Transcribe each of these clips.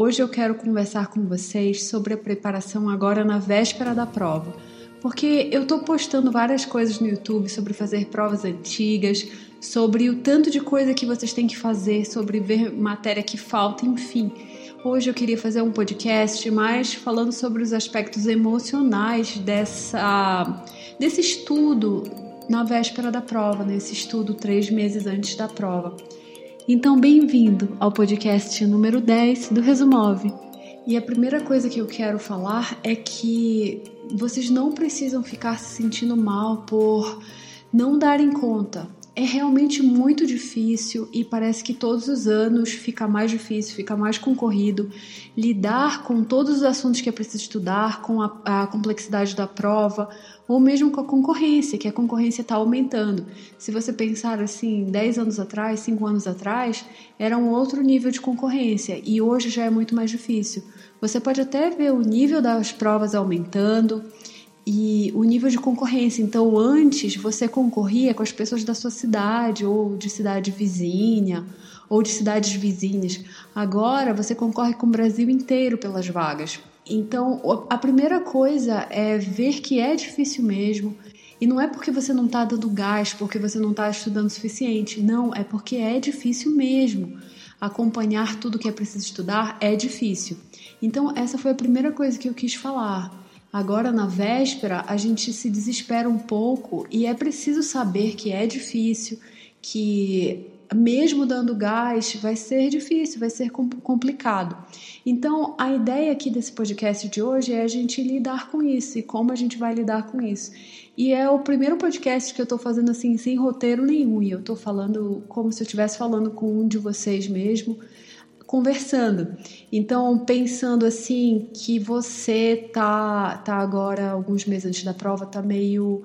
Hoje eu quero conversar com vocês sobre a preparação agora na véspera da prova. Porque eu tô postando várias coisas no YouTube sobre fazer provas antigas, sobre o tanto de coisa que vocês têm que fazer, sobre ver matéria que falta, enfim. Hoje eu queria fazer um podcast mais falando sobre os aspectos emocionais dessa, desse estudo na véspera da prova, nesse estudo três meses antes da prova. Então, bem-vindo ao podcast número 10 do Resumove. E a primeira coisa que eu quero falar é que vocês não precisam ficar se sentindo mal por não darem conta. É realmente muito difícil e parece que todos os anos fica mais difícil, fica mais concorrido lidar com todos os assuntos que é preciso estudar, com a, a complexidade da prova, ou mesmo com a concorrência, que a concorrência está aumentando. Se você pensar assim, 10 anos atrás, 5 anos atrás, era um outro nível de concorrência e hoje já é muito mais difícil. Você pode até ver o nível das provas aumentando e o nível de concorrência. Então, antes você concorria com as pessoas da sua cidade ou de cidade vizinha ou de cidades vizinhas. Agora você concorre com o Brasil inteiro pelas vagas. Então, a primeira coisa é ver que é difícil mesmo. E não é porque você não está dando gás, porque você não está estudando o suficiente. Não, é porque é difícil mesmo. Acompanhar tudo que é preciso estudar é difícil. Então, essa foi a primeira coisa que eu quis falar. Agora, na véspera, a gente se desespera um pouco e é preciso saber que é difícil, que mesmo dando gás, vai ser difícil, vai ser complicado. Então, a ideia aqui desse podcast de hoje é a gente lidar com isso e como a gente vai lidar com isso. E é o primeiro podcast que eu tô fazendo assim, sem roteiro nenhum, e eu tô falando como se eu estivesse falando com um de vocês mesmo, conversando. Então, pensando assim que você tá tá agora alguns meses antes da prova, tá meio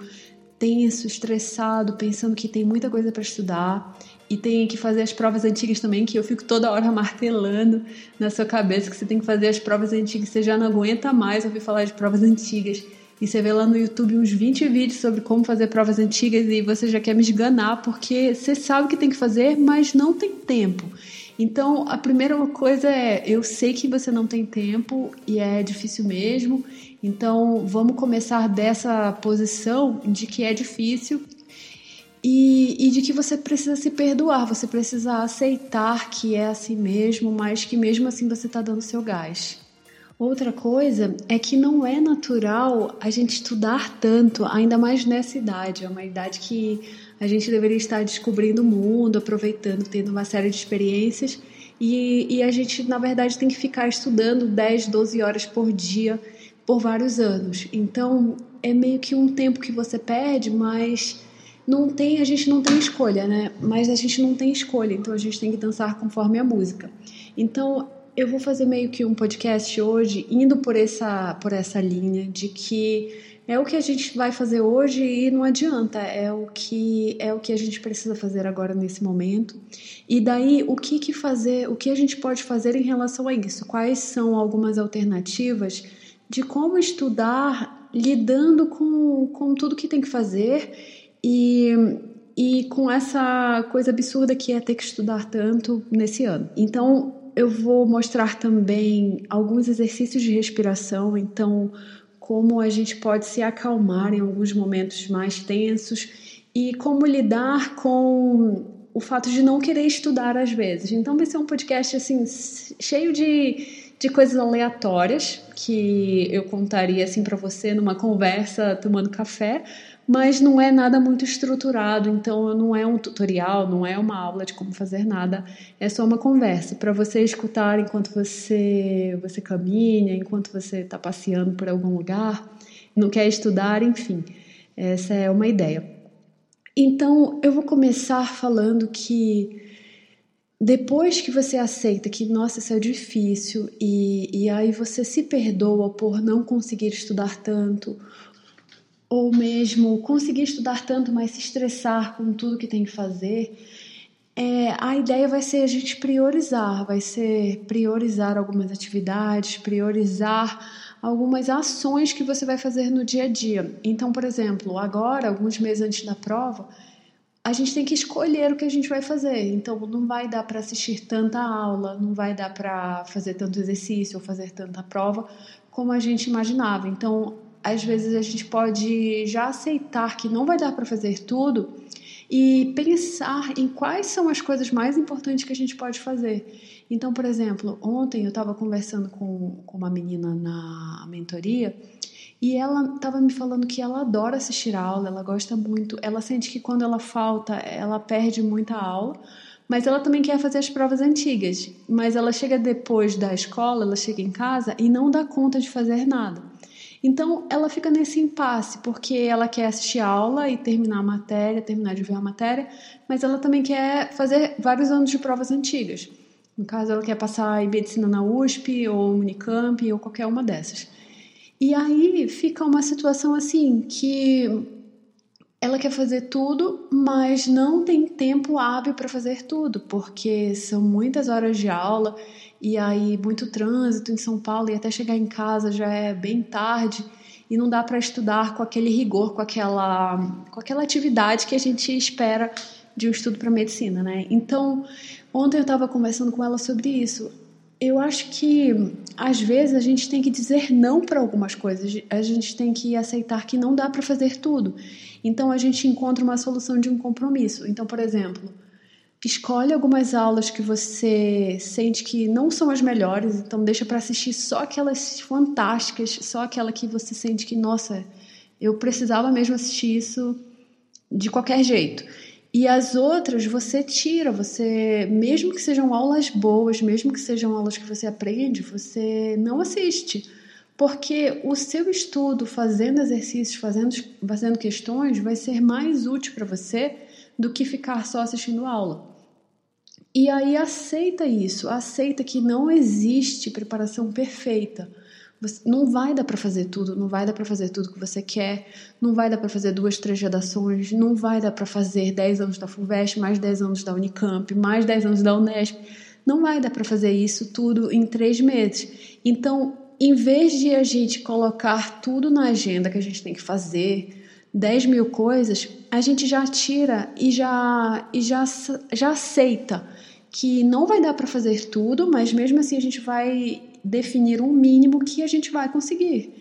tenso, estressado, pensando que tem muita coisa para estudar e tem que fazer as provas antigas também, que eu fico toda hora martelando na sua cabeça que você tem que fazer as provas antigas, você já não aguenta mais ouvir falar de provas antigas. E você vê lá no YouTube uns 20 vídeos sobre como fazer provas antigas e você já quer me esganar porque você sabe que tem que fazer, mas não tem tempo. Então, a primeira coisa é: eu sei que você não tem tempo e é difícil mesmo. Então, vamos começar dessa posição de que é difícil e, e, de que você precisa se perdoar, você precisa aceitar que é assim mesmo, mas que mesmo assim você está dando seu gás. Outra coisa é que não é natural a gente estudar tanto, ainda mais nessa idade. É uma idade que a gente deveria estar descobrindo o mundo, aproveitando, tendo uma série de experiências. E, e a gente, na verdade, tem que ficar estudando 10, 12 horas por dia por vários anos. Então, é meio que um tempo que você perde, mas não tem, a gente não tem escolha, né? Mas a gente não tem escolha, então a gente tem que dançar conforme a música. Então, eu vou fazer meio que um podcast hoje indo por essa por essa linha de que é o que a gente vai fazer hoje e não adianta, é o que é o que a gente precisa fazer agora nesse momento. E daí o que que fazer, o que a gente pode fazer em relação a isso? Quais são algumas alternativas de como estudar lidando com, com tudo que tem que fazer e, e com essa coisa absurda que é ter que estudar tanto nesse ano. Então, eu vou mostrar também alguns exercícios de respiração, então, como a gente pode se acalmar em alguns momentos mais tensos e como lidar com o fato de não querer estudar às vezes. Então, vai ser um podcast assim, cheio de, de coisas aleatórias que eu contaria assim para você numa conversa tomando café mas não é nada muito estruturado, então não é um tutorial, não é uma aula de como fazer nada, é só uma conversa para você escutar enquanto você você caminha, enquanto você está passeando por algum lugar, não quer estudar, enfim, essa é uma ideia. Então eu vou começar falando que depois que você aceita que, nossa, isso é difícil, e, e aí você se perdoa por não conseguir estudar tanto, ou mesmo conseguir estudar tanto, mas se estressar com tudo que tem que fazer, é, a ideia vai ser a gente priorizar, vai ser priorizar algumas atividades, priorizar algumas ações que você vai fazer no dia a dia. Então, por exemplo, agora, alguns meses antes da prova, a gente tem que escolher o que a gente vai fazer. Então, não vai dar para assistir tanta aula, não vai dar para fazer tanto exercício ou fazer tanta prova como a gente imaginava. Então, às vezes a gente pode já aceitar que não vai dar para fazer tudo e pensar em quais são as coisas mais importantes que a gente pode fazer. Então, por exemplo, ontem eu estava conversando com, com uma menina na mentoria e ela estava me falando que ela adora assistir aula, ela gosta muito, ela sente que quando ela falta, ela perde muita aula, mas ela também quer fazer as provas antigas. Mas ela chega depois da escola, ela chega em casa e não dá conta de fazer nada. Então ela fica nesse impasse, porque ela quer assistir aula e terminar a matéria, terminar de ver a matéria, mas ela também quer fazer vários anos de provas antigas. No caso, ela quer passar em medicina na USP ou Unicamp ou qualquer uma dessas. E aí fica uma situação assim que ela quer fazer tudo, mas não tem tempo hábil para fazer tudo, porque são muitas horas de aula e aí muito trânsito em São Paulo e até chegar em casa já é bem tarde e não dá para estudar com aquele rigor, com aquela com aquela atividade que a gente espera de um estudo para medicina, né? Então, ontem eu estava conversando com ela sobre isso eu acho que às vezes a gente tem que dizer não para algumas coisas, a gente tem que aceitar que não dá para fazer tudo. Então a gente encontra uma solução de um compromisso. Então, por exemplo, escolhe algumas aulas que você sente que não são as melhores, então deixa para assistir só aquelas fantásticas, só aquela que você sente que, nossa, eu precisava mesmo assistir isso de qualquer jeito. E as outras você tira, você, mesmo que sejam aulas boas, mesmo que sejam aulas que você aprende, você não assiste. Porque o seu estudo fazendo exercícios, fazendo, fazendo questões, vai ser mais útil para você do que ficar só assistindo aula. E aí aceita isso, aceita que não existe preparação perfeita. Não vai dar para fazer tudo, não vai dar para fazer tudo que você quer, não vai dar para fazer duas, três redações, não vai dar para fazer 10 anos da FUVEST, mais 10 anos da Unicamp, mais 10 anos da Unesp. Não vai dar para fazer isso tudo em três meses. Então, em vez de a gente colocar tudo na agenda que a gente tem que fazer, 10 mil coisas, a gente já tira e já, e já, já aceita que não vai dar para fazer tudo, mas mesmo assim a gente vai definir um mínimo que a gente vai conseguir.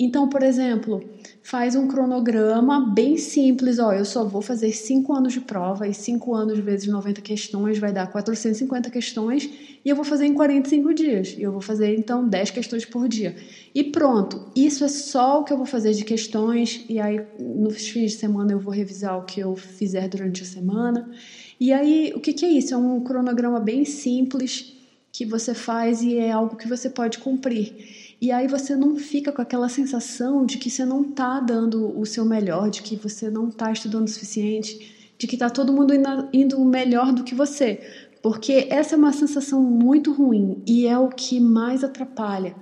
Então, por exemplo, faz um cronograma bem simples. Ó, eu só vou fazer 5 anos de prova e 5 anos vezes 90 questões vai dar 450 questões e eu vou fazer em 45 dias. E eu vou fazer então 10 questões por dia. E pronto, isso é só o que eu vou fazer de questões. E aí, nos fins de semana, eu vou revisar o que eu fizer durante a semana. E aí, o que, que é isso? É um cronograma bem simples que você faz e é algo que você pode cumprir. E aí você não fica com aquela sensação de que você não está dando o seu melhor, de que você não está estudando o suficiente, de que está todo mundo indo melhor do que você. Porque essa é uma sensação muito ruim e é o que mais atrapalha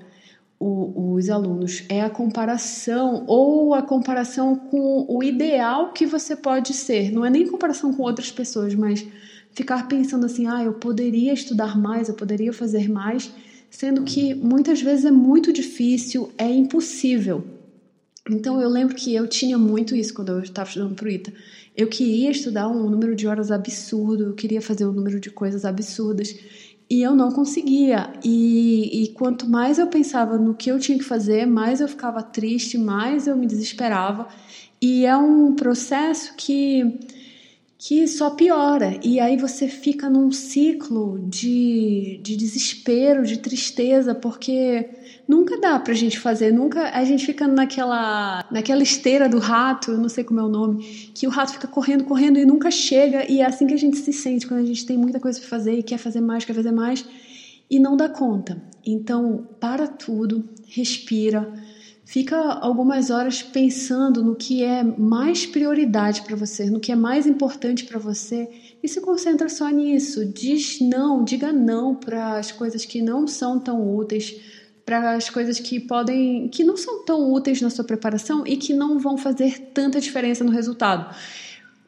o, os alunos. É a comparação ou a comparação com o ideal que você pode ser. Não é nem comparação com outras pessoas, mas ficar pensando assim, ah, eu poderia estudar mais, eu poderia fazer mais, sendo que muitas vezes é muito difícil, é impossível. Então eu lembro que eu tinha muito isso quando eu estava estudando para o ITA. Eu queria estudar um número de horas absurdo, eu queria fazer um número de coisas absurdas e eu não conseguia. E, e quanto mais eu pensava no que eu tinha que fazer, mais eu ficava triste, mais eu me desesperava. E é um processo que que só piora. E aí você fica num ciclo de, de desespero, de tristeza, porque nunca dá pra gente fazer, nunca a gente fica naquela naquela esteira do rato, eu não sei como é o nome, que o rato fica correndo, correndo e nunca chega, e é assim que a gente se sente quando a gente tem muita coisa para fazer e quer fazer mais, quer fazer mais e não dá conta. Então, para tudo, respira, Fica algumas horas pensando no que é mais prioridade para você, no que é mais importante para você e se concentra só nisso. Diz não, diga não para as coisas que não são tão úteis, para as coisas que podem, que não são tão úteis na sua preparação e que não vão fazer tanta diferença no resultado.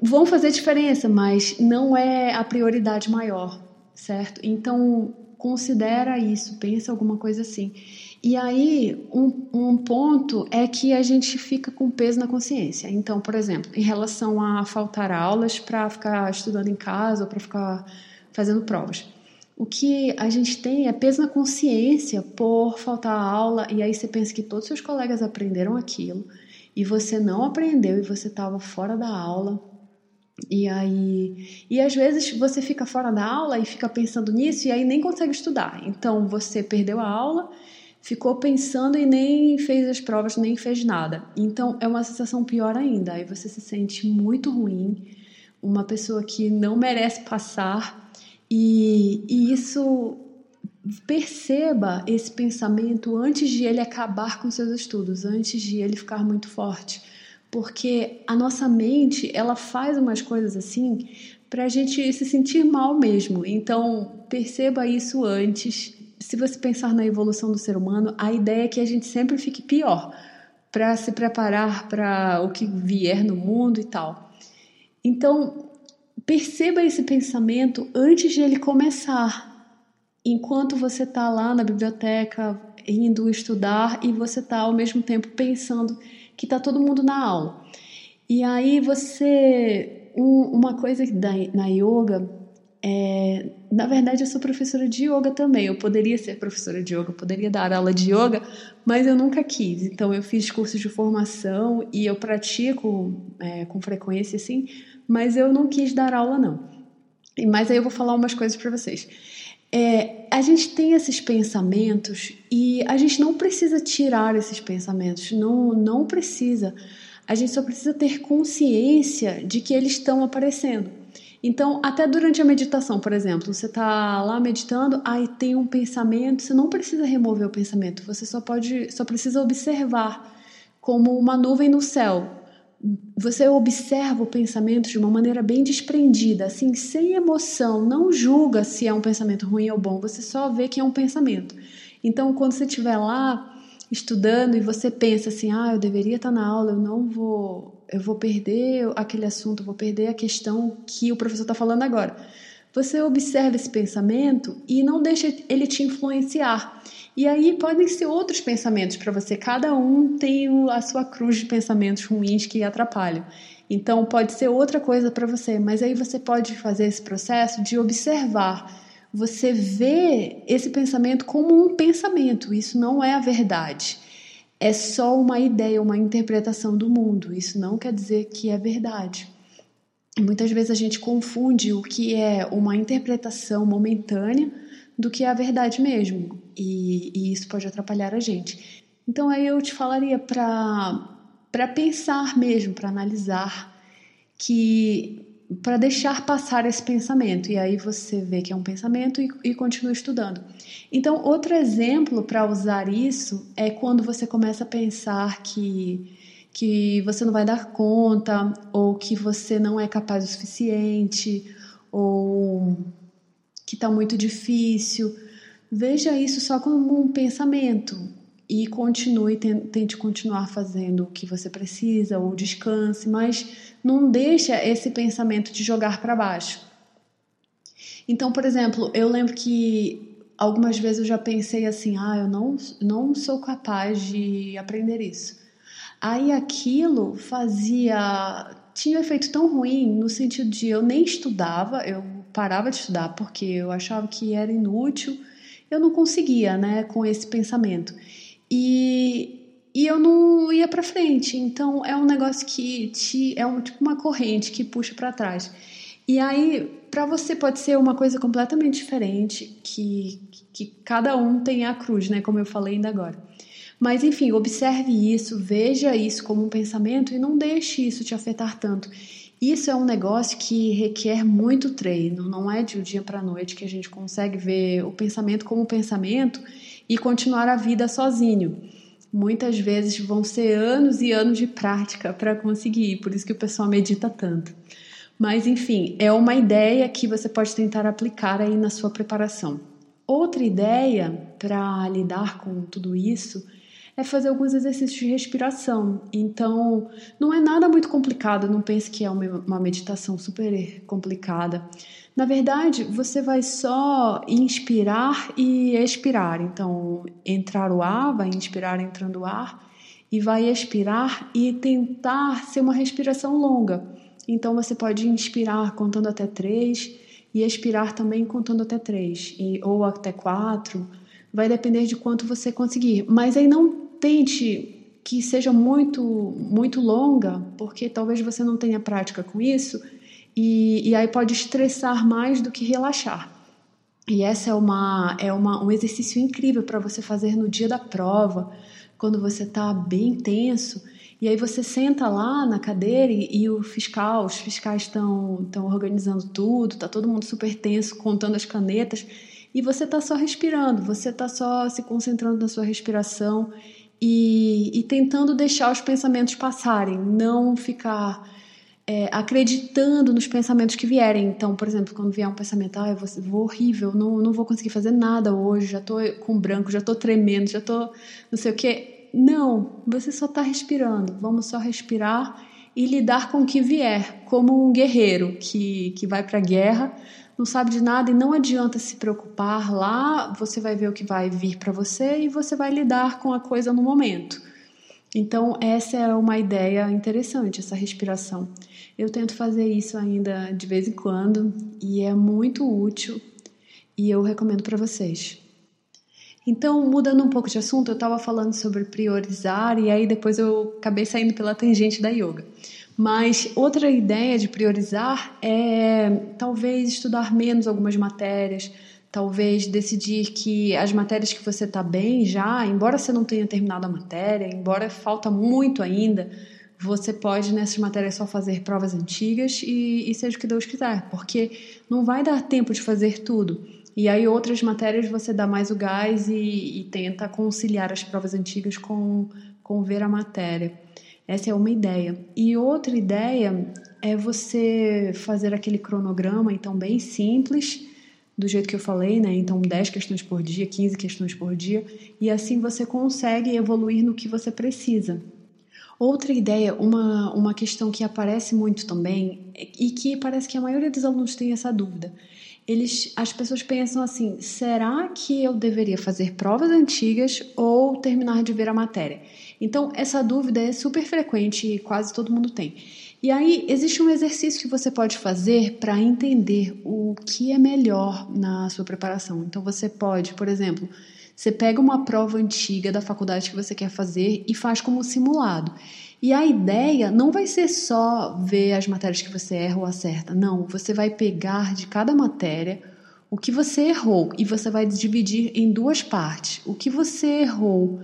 Vão fazer diferença, mas não é a prioridade maior, certo? Então, considera isso, pensa alguma coisa assim. E aí, um, um ponto é que a gente fica com peso na consciência. Então, por exemplo, em relação a faltar aulas para ficar estudando em casa ou para ficar fazendo provas. O que a gente tem é peso na consciência por faltar aula, e aí você pensa que todos os seus colegas aprenderam aquilo, e você não aprendeu e você estava fora da aula. E aí, e às vezes você fica fora da aula e fica pensando nisso e aí nem consegue estudar. Então você perdeu a aula ficou pensando e nem fez as provas, nem fez nada. Então é uma sensação pior ainda. Aí você se sente muito ruim, uma pessoa que não merece passar, e, e isso perceba esse pensamento antes de ele acabar com seus estudos, antes de ele ficar muito forte, porque a nossa mente ela faz umas coisas assim para a gente se sentir mal mesmo. Então perceba isso antes se você pensar na evolução do ser humano, a ideia é que a gente sempre fique pior para se preparar para o que vier no mundo e tal. Então, perceba esse pensamento antes de ele começar. Enquanto você está lá na biblioteca indo estudar e você está ao mesmo tempo pensando que está todo mundo na aula. E aí você. Um, uma coisa da, na yoga é, na verdade, eu sou professora de yoga também. Eu poderia ser professora de yoga, poderia dar aula de yoga, mas eu nunca quis. Então, eu fiz cursos de formação e eu pratico é, com frequência, assim, mas eu não quis dar aula, não. Mas aí eu vou falar umas coisas para vocês. É, a gente tem esses pensamentos e a gente não precisa tirar esses pensamentos, não, não precisa. A gente só precisa ter consciência de que eles estão aparecendo. Então, até durante a meditação, por exemplo, você está lá meditando, aí tem um pensamento, você não precisa remover o pensamento, você só pode, só precisa observar como uma nuvem no céu. Você observa o pensamento de uma maneira bem desprendida, assim, sem emoção, não julga se é um pensamento ruim ou bom, você só vê que é um pensamento. Então, quando você estiver lá estudando e você pensa assim, ah, eu deveria estar na aula, eu não vou eu vou perder aquele assunto, vou perder a questão que o professor está falando agora. Você observa esse pensamento e não deixa ele te influenciar. E aí podem ser outros pensamentos para você. Cada um tem a sua cruz de pensamentos ruins que atrapalham. Então pode ser outra coisa para você, mas aí você pode fazer esse processo de observar. Você vê esse pensamento como um pensamento, isso não é a verdade é só uma ideia, uma interpretação do mundo. Isso não quer dizer que é verdade. Muitas vezes a gente confunde o que é uma interpretação momentânea do que é a verdade mesmo, e, e isso pode atrapalhar a gente. Então aí eu te falaria para para pensar mesmo, para analisar que para deixar passar esse pensamento. E aí você vê que é um pensamento e, e continua estudando. Então, outro exemplo para usar isso é quando você começa a pensar que, que você não vai dar conta, ou que você não é capaz o suficiente, ou que está muito difícil. Veja isso só como um pensamento e continue, tente continuar fazendo o que você precisa ou descanse, mas não deixa esse pensamento te jogar para baixo. Então, por exemplo, eu lembro que algumas vezes eu já pensei assim: ah, eu não, não sou capaz de aprender isso. Aí aquilo fazia. tinha um efeito tão ruim no sentido de eu nem estudava, eu parava de estudar porque eu achava que era inútil, eu não conseguia, né, com esse pensamento. E e eu não ia para frente. Então é um negócio que te é um, tipo uma corrente que puxa para trás. E aí para você pode ser uma coisa completamente diferente, que, que cada um tem a cruz, né, como eu falei ainda agora. Mas enfim, observe isso, veja isso como um pensamento e não deixe isso te afetar tanto. Isso é um negócio que requer muito treino, não é de um dia para noite que a gente consegue ver o pensamento como pensamento e continuar a vida sozinho muitas vezes vão ser anos e anos de prática para conseguir, por isso que o pessoal medita tanto. Mas enfim, é uma ideia que você pode tentar aplicar aí na sua preparação. Outra ideia para lidar com tudo isso é fazer alguns exercícios de respiração. Então, não é nada muito complicado, não pense que é uma meditação super complicada. Na verdade, você vai só inspirar e expirar. Então, entrar o ar, vai inspirar entrando o ar, e vai expirar e tentar ser uma respiração longa. Então, você pode inspirar contando até três e expirar também contando até três, e, ou até quatro. Vai depender de quanto você conseguir. Mas aí não tente que seja muito, muito longa, porque talvez você não tenha prática com isso e, e aí pode estressar mais do que relaxar. E essa é, uma, é uma, um exercício incrível para você fazer no dia da prova, quando você está bem tenso. E aí você senta lá na cadeira e, e o fiscal, os fiscais estão organizando tudo, tá todo mundo super tenso, contando as canetas, e você está só respirando, você está só se concentrando na sua respiração e, e tentando deixar os pensamentos passarem, não ficar é, acreditando nos pensamentos que vierem. Então, por exemplo, quando vier um pensamento, ah, eu vou, vou horrível, não, não vou conseguir fazer nada hoje, já tô com branco, já tô tremendo, já tô não sei o quê. Não, você só está respirando. Vamos só respirar e lidar com o que vier, como um guerreiro que, que vai para a guerra, não sabe de nada e não adianta se preocupar. Lá você vai ver o que vai vir para você e você vai lidar com a coisa no momento. Então, essa é uma ideia interessante, essa respiração. Eu tento fazer isso ainda de vez em quando e é muito útil e eu recomendo para vocês. Então, mudando um pouco de assunto, eu estava falando sobre priorizar e aí depois eu acabei saindo pela tangente da yoga. Mas outra ideia de priorizar é talvez estudar menos algumas matérias, talvez decidir que as matérias que você está bem já, embora você não tenha terminado a matéria, embora falta muito ainda, você pode nessas matérias só fazer provas antigas e, e seja o que Deus quiser, porque não vai dar tempo de fazer tudo. E aí outras matérias você dá mais o gás e, e tenta conciliar as provas antigas com, com ver a matéria. Essa é uma ideia. E outra ideia é você fazer aquele cronograma, então bem simples, do jeito que eu falei, né? Então, 10 questões por dia, 15 questões por dia, e assim você consegue evoluir no que você precisa. Outra ideia, uma, uma questão que aparece muito também, e que parece que a maioria dos alunos tem essa dúvida. Eles, as pessoas pensam assim: será que eu deveria fazer provas antigas ou terminar de ver a matéria? Então, essa dúvida é super frequente e quase todo mundo tem. E aí existe um exercício que você pode fazer para entender o que é melhor na sua preparação. Então você pode, por exemplo, você pega uma prova antiga da faculdade que você quer fazer e faz como simulado. E a ideia não vai ser só ver as matérias que você erra ou acerta. Não, você vai pegar de cada matéria o que você errou e você vai dividir em duas partes. O que você errou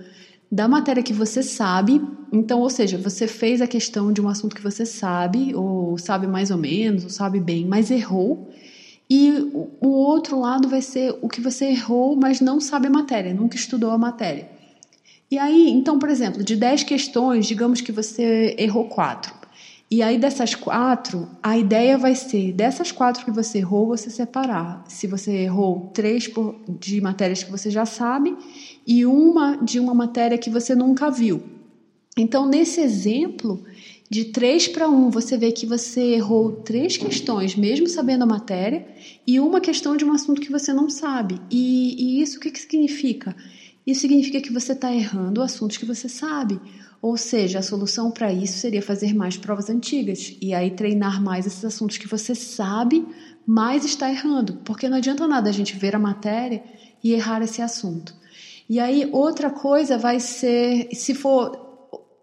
da matéria que você sabe. Então, ou seja, você fez a questão de um assunto que você sabe, ou sabe mais ou menos, ou sabe bem, mas errou. E o outro lado vai ser o que você errou, mas não sabe a matéria, nunca estudou a matéria. E aí, então, por exemplo, de 10 questões, digamos que você errou quatro. E aí, dessas quatro, a ideia vai ser, dessas quatro que você errou, você separar. Se você errou três de matérias que você já sabe e uma de uma matéria que você nunca viu. Então, nesse exemplo, de 3 para 1, você vê que você errou três questões, mesmo sabendo a matéria, e uma questão de um assunto que você não sabe. E, e isso o que, que significa? Isso significa que você está errando assuntos que você sabe. Ou seja, a solução para isso seria fazer mais provas antigas e aí treinar mais esses assuntos que você sabe, mas está errando. Porque não adianta nada a gente ver a matéria e errar esse assunto. E aí, outra coisa vai ser, se for.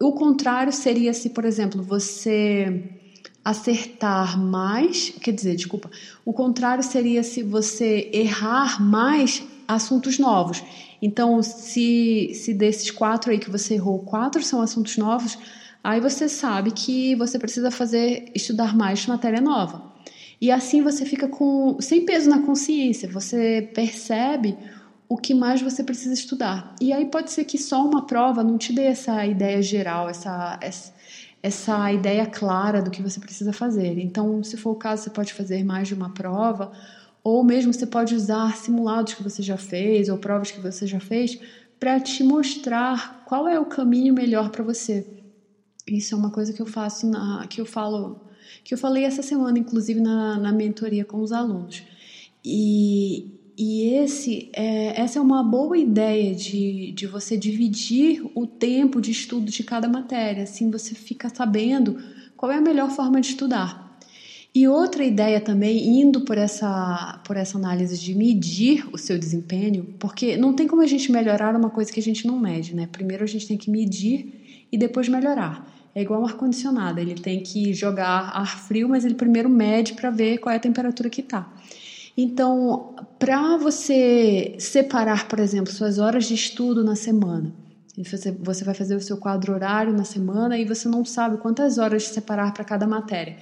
O contrário seria se, por exemplo, você acertar mais, quer dizer, desculpa, o contrário seria se você errar mais assuntos novos. Então, se, se desses quatro aí que você errou, quatro são assuntos novos, aí você sabe que você precisa fazer, estudar mais matéria nova. E assim você fica com sem peso na consciência, você percebe o que mais você precisa estudar. E aí pode ser que só uma prova não te dê essa ideia geral, essa, essa, ideia clara do que você precisa fazer. Então, se for o caso, você pode fazer mais de uma prova, ou mesmo você pode usar simulados que você já fez ou provas que você já fez para te mostrar qual é o caminho melhor para você. Isso é uma coisa que eu faço na, que eu falo que eu falei essa semana, inclusive, na, na mentoria com os alunos. E, e esse é, essa é uma boa ideia de, de você dividir o tempo de estudo de cada matéria, assim você fica sabendo qual é a melhor forma de estudar. E outra ideia também, indo por essa, por essa análise de medir o seu desempenho, porque não tem como a gente melhorar uma coisa que a gente não mede, né? Primeiro a gente tem que medir e depois melhorar. É igual um ar-condicionado, ele tem que jogar ar frio, mas ele primeiro mede para ver qual é a temperatura que está. Então, para você separar, por exemplo, suas horas de estudo na semana, você, vai fazer o seu quadro horário na semana e você não sabe quantas horas separar para cada matéria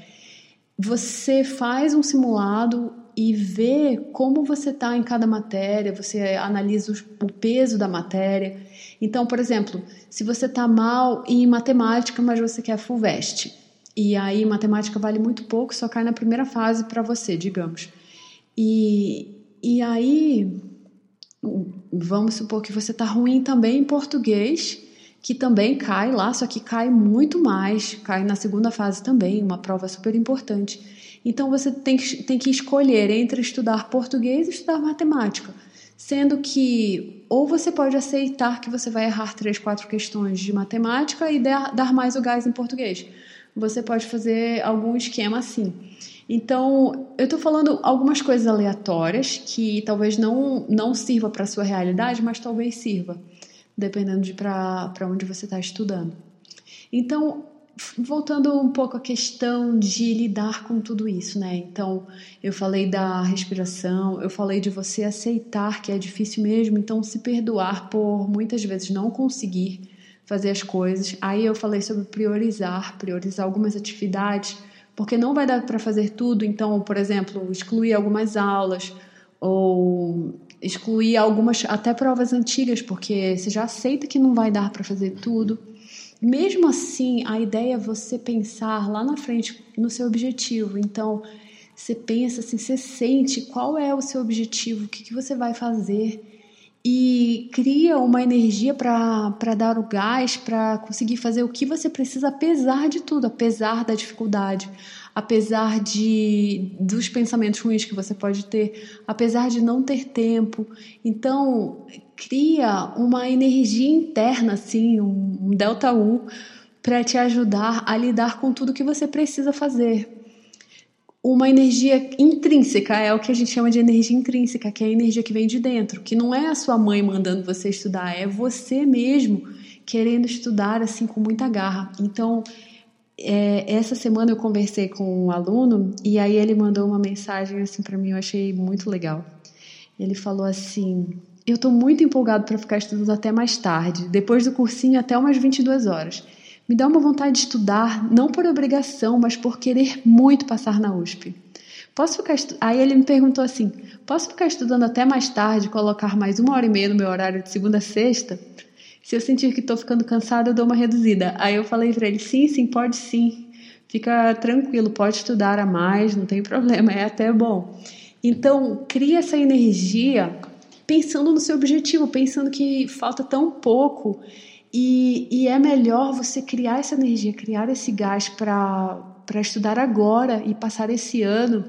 você faz um simulado e vê como você está em cada matéria, você analisa o peso da matéria. Então, por exemplo, se você está mal em matemática, mas você quer full vest, e aí matemática vale muito pouco, só cai na primeira fase para você, digamos. E, e aí, vamos supor que você está ruim também em português, que também cai lá, só que cai muito mais, cai na segunda fase também, uma prova super importante. Então você tem que, tem que escolher entre estudar português e estudar matemática, sendo que ou você pode aceitar que você vai errar três, quatro questões de matemática e dar, dar mais o gás em português. Você pode fazer algum esquema assim. Então, eu estou falando algumas coisas aleatórias que talvez não, não sirva para sua realidade, mas talvez sirva dependendo de para onde você está estudando. Então, voltando um pouco à questão de lidar com tudo isso, né? Então, eu falei da respiração, eu falei de você aceitar que é difícil mesmo, então se perdoar por muitas vezes não conseguir fazer as coisas. Aí eu falei sobre priorizar, priorizar algumas atividades, porque não vai dar para fazer tudo, então, por exemplo, excluir algumas aulas ou excluir algumas até provas antigas, porque você já aceita que não vai dar para fazer tudo. Mesmo assim, a ideia é você pensar lá na frente no seu objetivo. Então, você pensa assim, você sente qual é o seu objetivo, o que, que você vai fazer e cria uma energia para dar o gás, para conseguir fazer o que você precisa, apesar de tudo, apesar da dificuldade apesar de dos pensamentos ruins que você pode ter, apesar de não ter tempo. Então, cria uma energia interna assim, um delta U para te ajudar a lidar com tudo que você precisa fazer. Uma energia intrínseca é o que a gente chama de energia intrínseca, que é a energia que vem de dentro, que não é a sua mãe mandando você estudar, é você mesmo querendo estudar assim com muita garra. Então, é, essa semana eu conversei com um aluno e aí ele mandou uma mensagem assim para mim, eu achei muito legal. Ele falou assim: Eu estou muito empolgado para ficar estudando até mais tarde, depois do cursinho até umas 22 horas. Me dá uma vontade de estudar, não por obrigação, mas por querer muito passar na USP. Posso ficar estu... Aí ele me perguntou assim: Posso ficar estudando até mais tarde, colocar mais uma hora e meia no meu horário de segunda a sexta? Se eu sentir que estou ficando cansada, eu dou uma reduzida. Aí eu falei para ele: sim, sim, pode sim. Fica tranquilo, pode estudar a mais, não tem problema, é até bom. Então, cria essa energia pensando no seu objetivo, pensando que falta tão pouco e, e é melhor você criar essa energia, criar esse gás para estudar agora e passar esse ano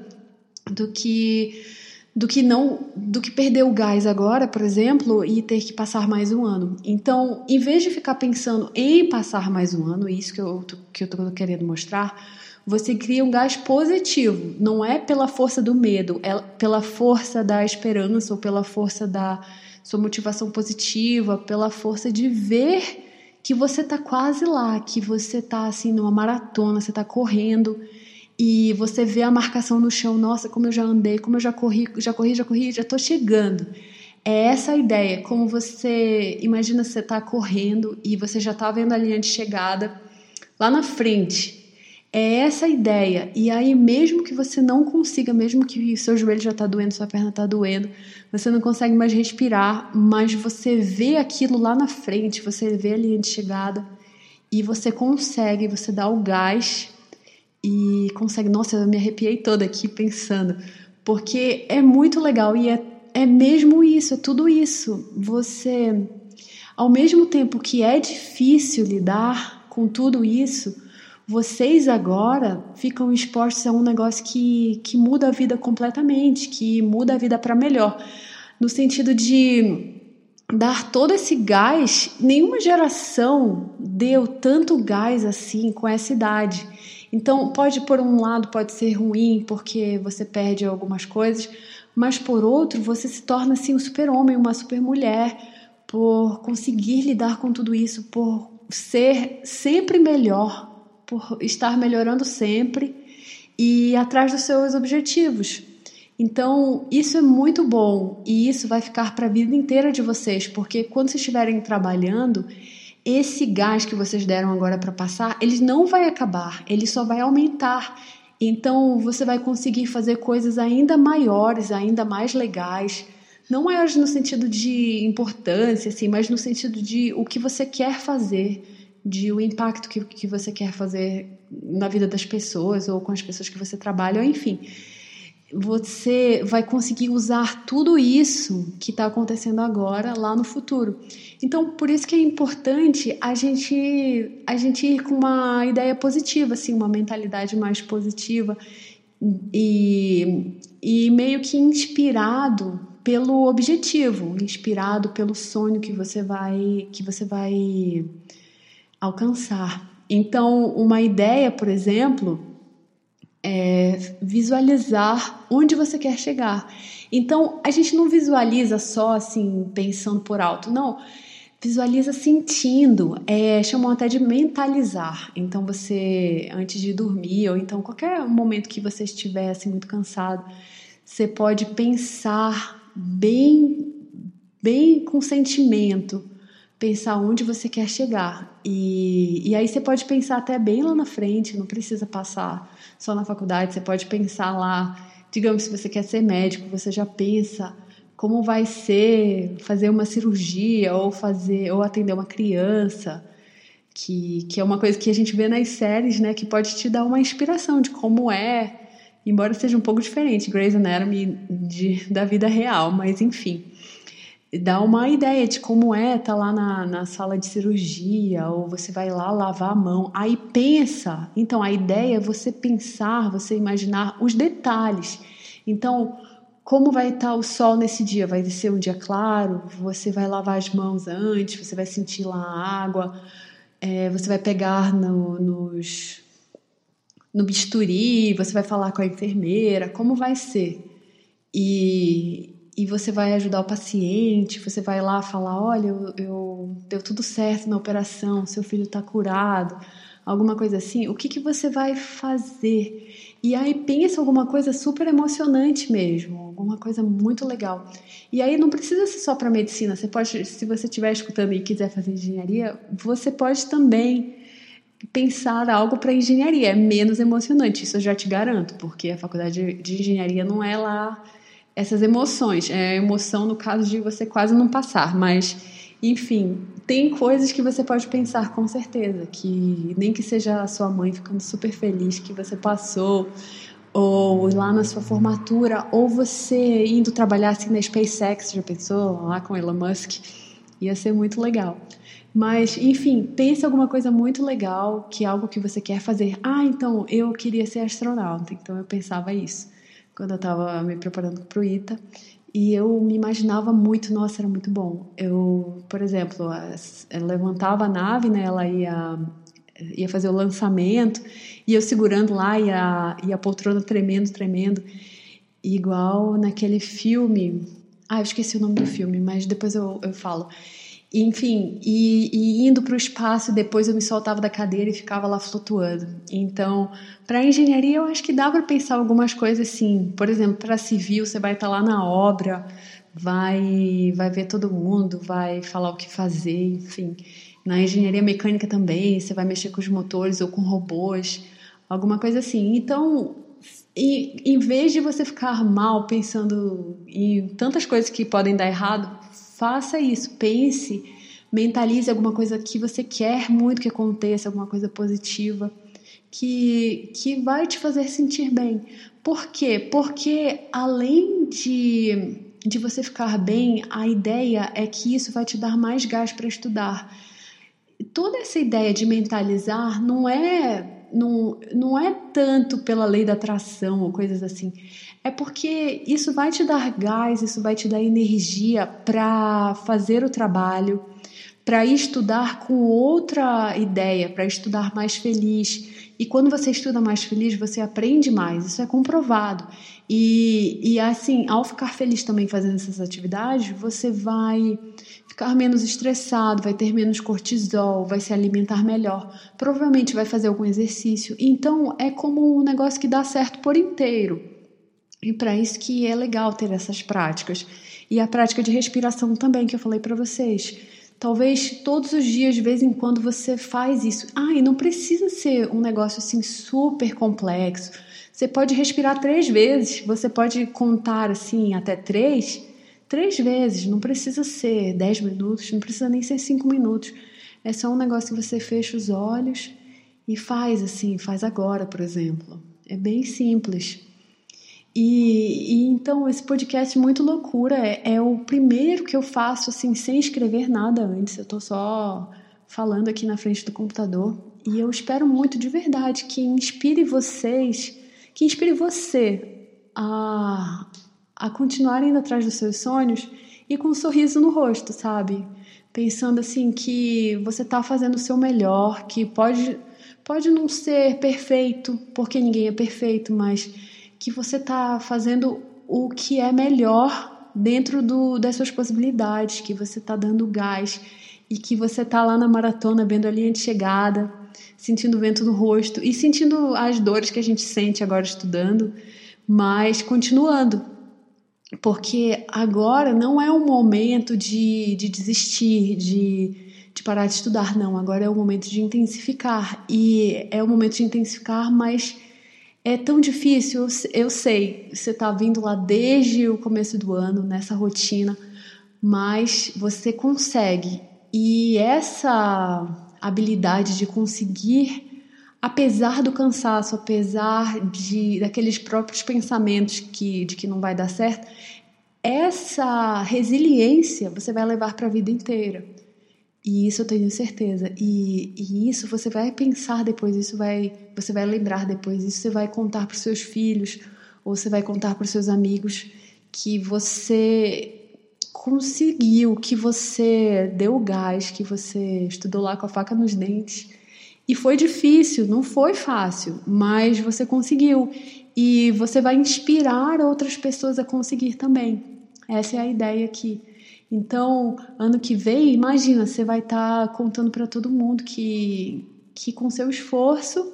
do que do que não do que perder o gás agora, por exemplo, e ter que passar mais um ano. Então, em vez de ficar pensando em passar mais um ano, isso que eu que eu tô querendo mostrar, você cria um gás positivo. Não é pela força do medo, é pela força da esperança ou pela força da sua motivação positiva, pela força de ver que você está quase lá, que você está assim numa maratona, você está correndo e você vê a marcação no chão, nossa, como eu já andei, como eu já corri, já corri, já corri, já estou chegando. É essa a ideia, como você imagina você está correndo e você já está vendo a linha de chegada lá na frente. É essa a ideia. E aí, mesmo que você não consiga, mesmo que seu joelho já está doendo, sua perna está doendo, você não consegue mais respirar, mas você vê aquilo lá na frente, você vê a linha de chegada e você consegue, você dá o gás e consegue. Nossa, eu me arrepiei toda aqui pensando, porque é muito legal e é, é mesmo isso, é tudo isso. Você, ao mesmo tempo que é difícil lidar com tudo isso, vocês agora ficam expostos a um negócio que, que muda a vida completamente, que muda a vida para melhor. No sentido de dar todo esse gás, nenhuma geração deu tanto gás assim com essa idade. Então, pode por um lado pode ser ruim porque você perde algumas coisas, mas por outro, você se torna assim um super-homem, uma super-mulher por conseguir lidar com tudo isso, por ser sempre melhor, por estar melhorando sempre e atrás dos seus objetivos. Então, isso é muito bom e isso vai ficar para a vida inteira de vocês, porque quando vocês estiverem trabalhando, esse gás que vocês deram agora para passar, ele não vai acabar, ele só vai aumentar. Então, você vai conseguir fazer coisas ainda maiores, ainda mais legais. Não maiores no sentido de importância, assim, mas no sentido de o que você quer fazer, de o impacto que, que você quer fazer na vida das pessoas ou com as pessoas que você trabalha, enfim você vai conseguir usar tudo isso que está acontecendo agora lá no futuro. Então, por isso que é importante a gente a gente ir com uma ideia positiva, assim, uma mentalidade mais positiva e, e meio que inspirado pelo objetivo, inspirado pelo sonho que você vai que você vai alcançar. Então, uma ideia, por exemplo, é, visualizar onde você quer chegar. Então, a gente não visualiza só assim, pensando por alto, não. Visualiza sentindo, é, chamam até de mentalizar. Então, você, antes de dormir, ou então qualquer momento que você estiver assim, muito cansado, você pode pensar bem, bem com sentimento pensar onde você quer chegar. E, e aí você pode pensar até bem lá na frente, não precisa passar só na faculdade, você pode pensar lá, digamos, se você quer ser médico, você já pensa como vai ser fazer uma cirurgia ou fazer ou atender uma criança, que, que é uma coisa que a gente vê nas séries, né, que pode te dar uma inspiração de como é, embora seja um pouco diferente Grey's Anatomy de, da vida real, mas enfim dá uma ideia de como é tá lá na, na sala de cirurgia, ou você vai lá lavar a mão. Aí pensa. Então, a ideia é você pensar, você imaginar os detalhes. Então, como vai estar tá o sol nesse dia? Vai ser um dia claro? Você vai lavar as mãos antes? Você vai sentir lá a água? É, você vai pegar no, nos, no bisturi? Você vai falar com a enfermeira? Como vai ser? E, e você vai ajudar o paciente, você vai lá falar, olha, eu, eu deu tudo certo na operação, seu filho está curado, alguma coisa assim, o que, que você vai fazer? E aí pensa alguma coisa super emocionante mesmo, alguma coisa muito legal. E aí não precisa ser só para medicina, você pode, se você estiver escutando e quiser fazer engenharia, você pode também pensar algo para engenharia, é menos emocionante, isso eu já te garanto, porque a faculdade de engenharia não é lá essas emoções. É emoção no caso de você quase não passar, mas enfim, tem coisas que você pode pensar com certeza, que nem que seja a sua mãe ficando super feliz que você passou, ou lá na sua formatura, ou você indo trabalhar assim na SpaceX, já pensou lá com Elon Musk? Ia ser muito legal. Mas, enfim, pense alguma coisa muito legal, que é algo que você quer fazer. Ah, então, eu queria ser astronauta, então eu pensava isso quando eu estava me preparando para o ITA. E eu me imaginava muito, nossa, era muito bom. Eu, por exemplo, levantava a nave, né, ela ia, ia fazer o lançamento, e eu segurando lá e a, e a poltrona tremendo, tremendo, igual naquele filme. Ah, eu esqueci o nome do filme, mas depois eu, eu falo. Enfim, e, e indo para o espaço, depois eu me soltava da cadeira e ficava lá flutuando. Então, para engenharia, eu acho que dá para pensar algumas coisas assim. Por exemplo, para civil, você vai estar tá lá na obra, vai, vai ver todo mundo, vai falar o que fazer, enfim. Na engenharia mecânica também, você vai mexer com os motores ou com robôs, alguma coisa assim. Então, e, em vez de você ficar mal pensando em tantas coisas que podem dar errado, faça isso, pense, mentalize alguma coisa que você quer muito que aconteça, alguma coisa positiva que, que vai te fazer sentir bem. Por quê? Porque além de, de você ficar bem, a ideia é que isso vai te dar mais gás para estudar. Toda essa ideia de mentalizar não é não, não é tanto pela lei da atração ou coisas assim. É porque isso vai te dar gás, isso vai te dar energia para fazer o trabalho, para estudar com outra ideia, para estudar mais feliz. E quando você estuda mais feliz, você aprende mais, isso é comprovado. E, e assim, ao ficar feliz também fazendo essas atividades, você vai ficar menos estressado, vai ter menos cortisol, vai se alimentar melhor, provavelmente vai fazer algum exercício. Então é como um negócio que dá certo por inteiro. E para isso que é legal ter essas práticas. E a prática de respiração também que eu falei para vocês. Talvez todos os dias, de vez em quando, você faz isso. Ah, e não precisa ser um negócio assim super complexo. Você pode respirar três vezes, você pode contar assim até três, três vezes. Não precisa ser dez minutos, não precisa nem ser cinco minutos. É só um negócio que você fecha os olhos e faz assim, faz agora, por exemplo. É bem simples. E, e, então esse podcast muito loucura é, é, o primeiro que eu faço assim sem escrever nada antes. Eu tô só falando aqui na frente do computador e eu espero muito de verdade que inspire vocês, que inspire você a a continuar indo atrás dos seus sonhos e com um sorriso no rosto, sabe? Pensando assim que você tá fazendo o seu melhor, que pode pode não ser perfeito, porque ninguém é perfeito, mas que você está fazendo o que é melhor dentro do, das suas possibilidades, que você está dando gás e que você está lá na maratona vendo a linha de chegada, sentindo o vento no rosto e sentindo as dores que a gente sente agora estudando, mas continuando. Porque agora não é o momento de, de desistir, de, de parar de estudar, não. Agora é o momento de intensificar. E é o momento de intensificar, mas é tão difícil, eu sei, você está vindo lá desde o começo do ano nessa rotina, mas você consegue. E essa habilidade de conseguir, apesar do cansaço, apesar de daqueles próprios pensamentos que de que não vai dar certo, essa resiliência você vai levar para a vida inteira. E isso eu tenho certeza. E, e, isso você vai pensar depois, isso vai, você vai lembrar depois, isso você vai contar para os seus filhos ou você vai contar para os seus amigos que você conseguiu, que você deu gás, que você estudou lá com a faca nos dentes. E foi difícil, não foi fácil, mas você conseguiu. E você vai inspirar outras pessoas a conseguir também. Essa é a ideia aqui. Então, ano que vem, imagina, você vai estar tá contando para todo mundo que, que com seu esforço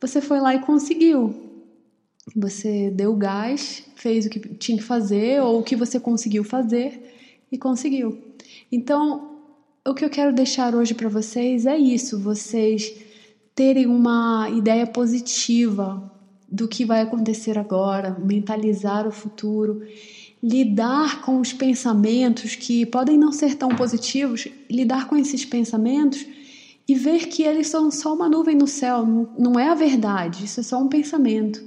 você foi lá e conseguiu. Você deu gás, fez o que tinha que fazer ou o que você conseguiu fazer e conseguiu. Então, o que eu quero deixar hoje para vocês é isso: vocês terem uma ideia positiva do que vai acontecer agora, mentalizar o futuro lidar com os pensamentos que podem não ser tão positivos, lidar com esses pensamentos e ver que eles são só uma nuvem no céu, não é a verdade, isso é só um pensamento.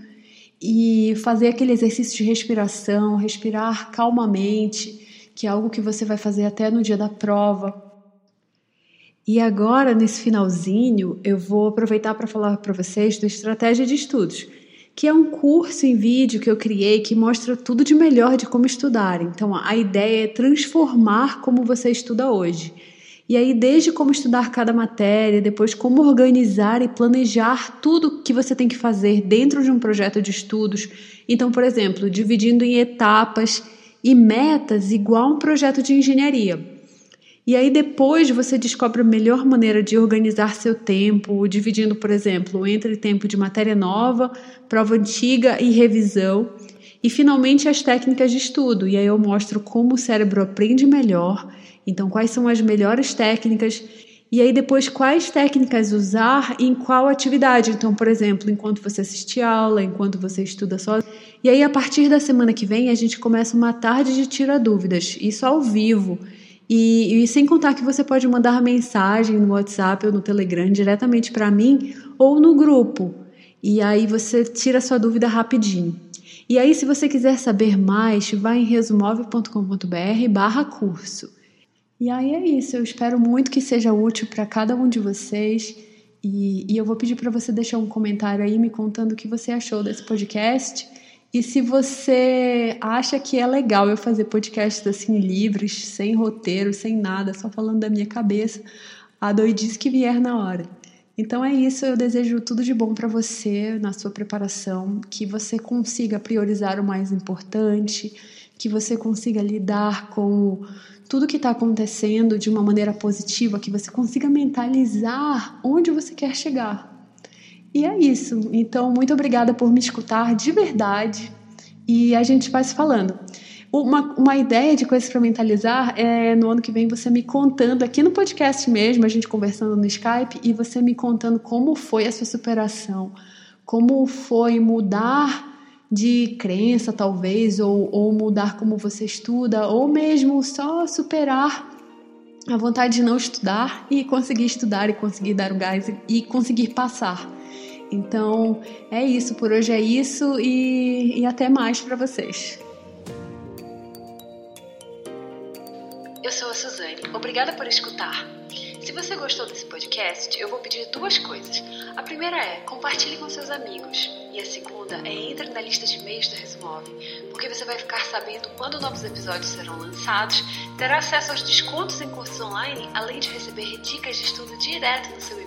E fazer aquele exercício de respiração, respirar calmamente, que é algo que você vai fazer até no dia da prova. E agora, nesse finalzinho, eu vou aproveitar para falar para vocês da estratégia de estudos que é um curso em vídeo que eu criei que mostra tudo de melhor de como estudar. Então, a ideia é transformar como você estuda hoje. E aí, desde como estudar cada matéria, depois como organizar e planejar tudo que você tem que fazer dentro de um projeto de estudos. Então, por exemplo, dividindo em etapas e metas igual um projeto de engenharia. E aí depois você descobre a melhor maneira de organizar seu tempo, dividindo, por exemplo, entre tempo de matéria nova, prova antiga e revisão, e finalmente as técnicas de estudo. E aí eu mostro como o cérebro aprende melhor, então quais são as melhores técnicas e aí depois quais técnicas usar em qual atividade. Então, por exemplo, enquanto você assiste aula, enquanto você estuda só. E aí a partir da semana que vem a gente começa uma tarde de tira dúvidas, isso ao vivo. E, e, sem contar que você pode mandar mensagem no WhatsApp ou no Telegram diretamente para mim ou no grupo. E aí você tira sua dúvida rapidinho. E aí, se você quiser saber mais, vai em resumove.com.br barra curso. E aí é isso, eu espero muito que seja útil para cada um de vocês E, e eu vou pedir para você deixar um comentário aí me contando o que você achou desse podcast. E se você acha que é legal eu fazer podcasts assim livres, sem roteiro, sem nada, só falando da minha cabeça, a doidice que vier na hora. Então é isso, eu desejo tudo de bom para você na sua preparação, que você consiga priorizar o mais importante, que você consiga lidar com tudo que está acontecendo de uma maneira positiva, que você consiga mentalizar onde você quer chegar. E é isso. Então, muito obrigada por me escutar de verdade e a gente vai se falando. Uma, uma ideia de coisas para mentalizar é no ano que vem você me contando aqui no podcast mesmo, a gente conversando no Skype, e você me contando como foi a sua superação, como foi mudar de crença, talvez, ou, ou mudar como você estuda, ou mesmo só superar a vontade de não estudar e conseguir estudar e conseguir dar o gás e conseguir passar. Então é isso, por hoje é isso e, e até mais para vocês. Eu sou a Suzane. Obrigada por escutar. Se você gostou desse podcast, eu vou pedir duas coisas. A primeira é compartilhe com seus amigos. E a segunda é entre na lista de e-mails do Resumove, porque você vai ficar sabendo quando novos episódios serão lançados, terá acesso aos descontos em cursos online, além de receber dicas de estudo direto no seu